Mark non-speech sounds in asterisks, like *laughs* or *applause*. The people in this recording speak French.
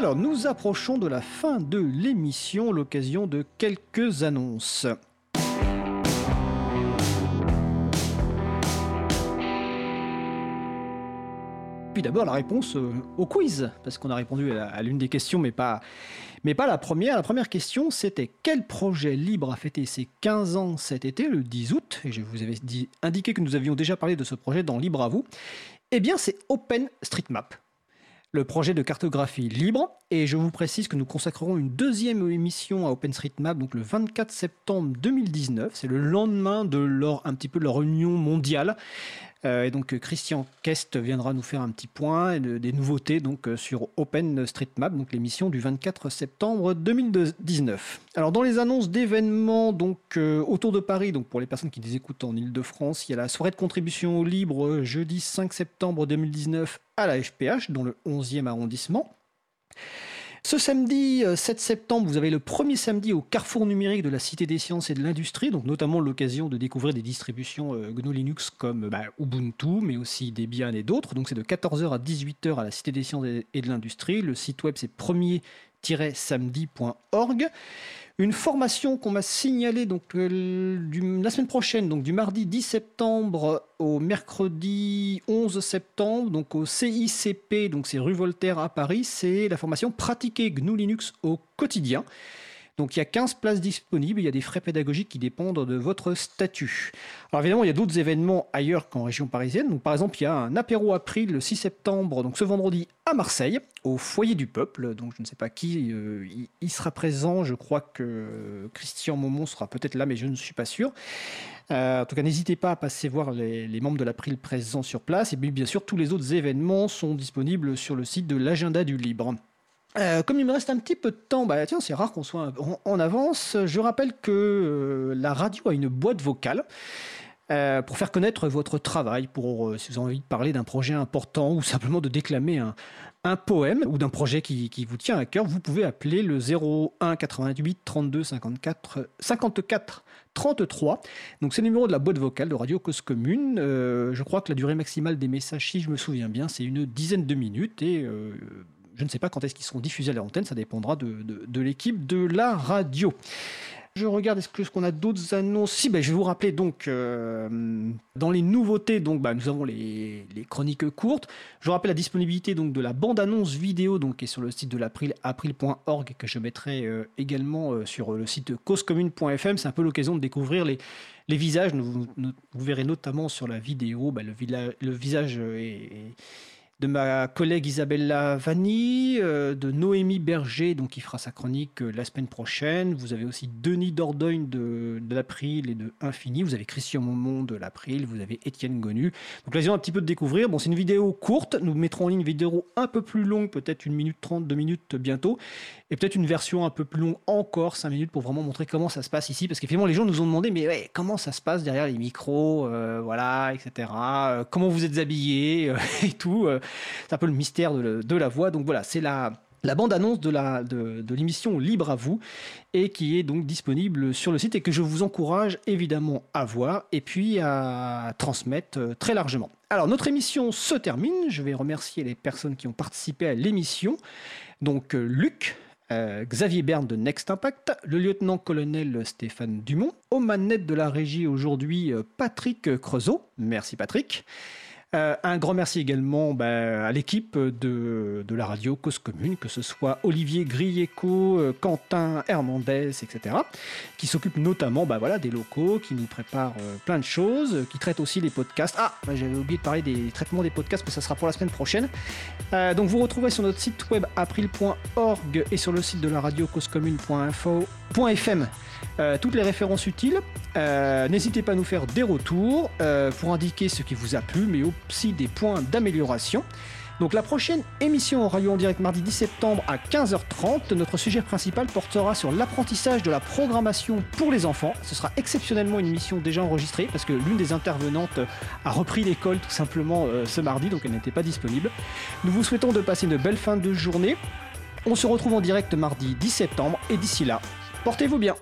Alors, nous approchons de la fin de l'émission, l'occasion de quelques annonces. Puis d'abord la réponse euh, au quiz, parce qu'on a répondu à, l'une des questions, mais pas, la première. La première question, c'était quel projet libre a fêté ses 15 ans cet été, le 10 août? Et je vous avais dit, indiqué que nous avions déjà parlé de ce projet dans Libre à vous. Eh bien, c'est OpenStreetMap le projet de cartographie libre. Et je vous précise que nous consacrerons une deuxième émission à OpenStreetMap, donc le 24 septembre 2019. C'est le lendemain de leur, un petit peu de leur union mondiale. Euh, et donc Christian Kest viendra nous faire un petit point et des nouveautés donc euh, sur OpenStreetMap, donc l'émission du 24 septembre 2019. Alors dans les annonces d'événements donc euh, autour de Paris, donc pour les personnes qui les écoutent en Ile-de-France, il y a la soirée de contribution libre jeudi 5 septembre 2019 à la FPH dans le 11e arrondissement. Ce samedi 7 euh, septembre, vous avez le premier samedi au carrefour numérique de la Cité des Sciences et de l'Industrie, donc notamment l'occasion de découvrir des distributions euh, GNU Linux comme bah, Ubuntu, mais aussi Debian et d'autres. Donc c'est de 14h à 18h à la Cité des Sciences et de l'Industrie. Le site web c'est premier-samedi.org. Une formation qu'on m'a signalée euh, la semaine prochaine, donc du mardi 10 septembre au mercredi 11 septembre, donc au CICP, c'est rue Voltaire à Paris, c'est la formation Pratiquer GNU Linux au quotidien. Donc il y a 15 places disponibles, il y a des frais pédagogiques qui dépendent de votre statut. Alors évidemment, il y a d'autres événements ailleurs qu'en région parisienne. Donc par exemple, il y a un apéro April le 6 septembre, donc ce vendredi à Marseille, au foyer du peuple. Donc je ne sais pas qui euh, y sera présent. Je crois que Christian Momon sera peut-être là, mais je ne suis pas sûr. Euh, en tout cas, n'hésitez pas à passer voir les, membres de l'April présents sur place. Et bien sûr, tous les autres événements sont disponibles sur le site de l'agenda du libre. Euh, comme il me reste un petit peu de temps, bah tiens, c'est rare qu'on soit en, avance. Je rappelle que euh, la radio a une boîte vocale. Euh, pour faire connaître votre travail, si vous avez envie de parler d'un projet important ou simplement de déclamer un, poème ou d'un projet qui, qui, vous tient à cœur, vous pouvez appeler le 01 88 32 54 54 33. Donc c'est le numéro de la boîte vocale de Radio Cause Commune. je crois que la durée maximale des messages, si je me souviens bien, c'est une dizaine de minutes et je ne sais pas quand est-ce qu'ils seront diffusés à l'antenne, ça dépendra de, l'équipe de la radio. Je regarde, est-ce qu'on a d'autres annonces? Si, ben, je vais vous rappeler donc euh, dans les nouveautés, donc bah, nous avons les, chroniques courtes. Je vous rappelle la disponibilité donc de la bande-annonce vidéo donc qui est sur le site de l'April, april.org que je mettrai euh, également euh, sur le site causecommune.fm. C'est un peu l'occasion de découvrir les, les visages. Vous, verrez notamment sur la vidéo bah, le, le, visage est de ma collègue Isabella Vanni, euh, de Noémie Berger, donc qui fera sa chronique euh, la semaine prochaine. Vous avez aussi Denis Dordogne de, l'April et de Infini. Vous avez Christian Momont de l'April. Vous avez Étienne Gonu. Donc ont un petit peu de découvrir. Bon, c'est une vidéo courte. Nous mettrons en ligne une vidéo un peu plus longue, peut-être une minute trente, deux minutes bientôt. Et peut-être une version un peu plus longue encore, cinq minutes, pour vraiment montrer comment ça se passe ici. Parce qu'effectivement, les gens nous ont demandé, mais comment ça se passe derrière les micros, euh, voilà, etc. comment vous êtes habillés *laughs* et tout. C'est un peu le mystère de, la voix. Donc voilà, c'est la, bande-annonce de, l'émission Libre à vous et qui est donc disponible sur le site et que je vous encourage évidemment à voir et puis à transmettre euh, très largement. Alors notre émission se termine, je vais remercier les personnes qui ont participé à l'émission. Donc euh, Luc, euh, Xavier Berne de Next Impact, le lieutenant-colonel Stéphane Dumont, aux manettes de la régie aujourd'hui Patrick Creusot, merci Patrick, euh, un grand merci également bah, à l'équipe de, la radio Cause Commune, que ce soit Olivier Grieco, euh, Quentin Hernandez, etc., qui s'occupent notamment bah, voilà, des locaux, qui nous préparent euh, plein de choses, qui traitent aussi les podcasts. Ah, bah, j'avais oublié de parler des traitements des podcasts, mais ça sera pour la semaine prochaine. donc vous retrouverez sur notre site web april.org et sur le site de la radio causecommune.info.fm euh, toutes les références utiles. Euh, n'hésitez pas à nous faire des retours euh, pour indiquer ce qui vous a plu, mais aussi des points d'amélioration. Donc la prochaine émission aura lieu en direct mardi 10 septembre à 15h30. Notre sujet principal portera sur l'apprentissage de la programmation pour les enfants. Ce sera exceptionnellement une émission déjà enregistrée parce que l'une des intervenantes a repris l'école tout simplement ce mardi, donc elle n'était pas disponible. Nous vous souhaitons de passer une belle fin de journée. On se retrouve en direct mardi 10 septembre et d'ici là, portez-vous bien.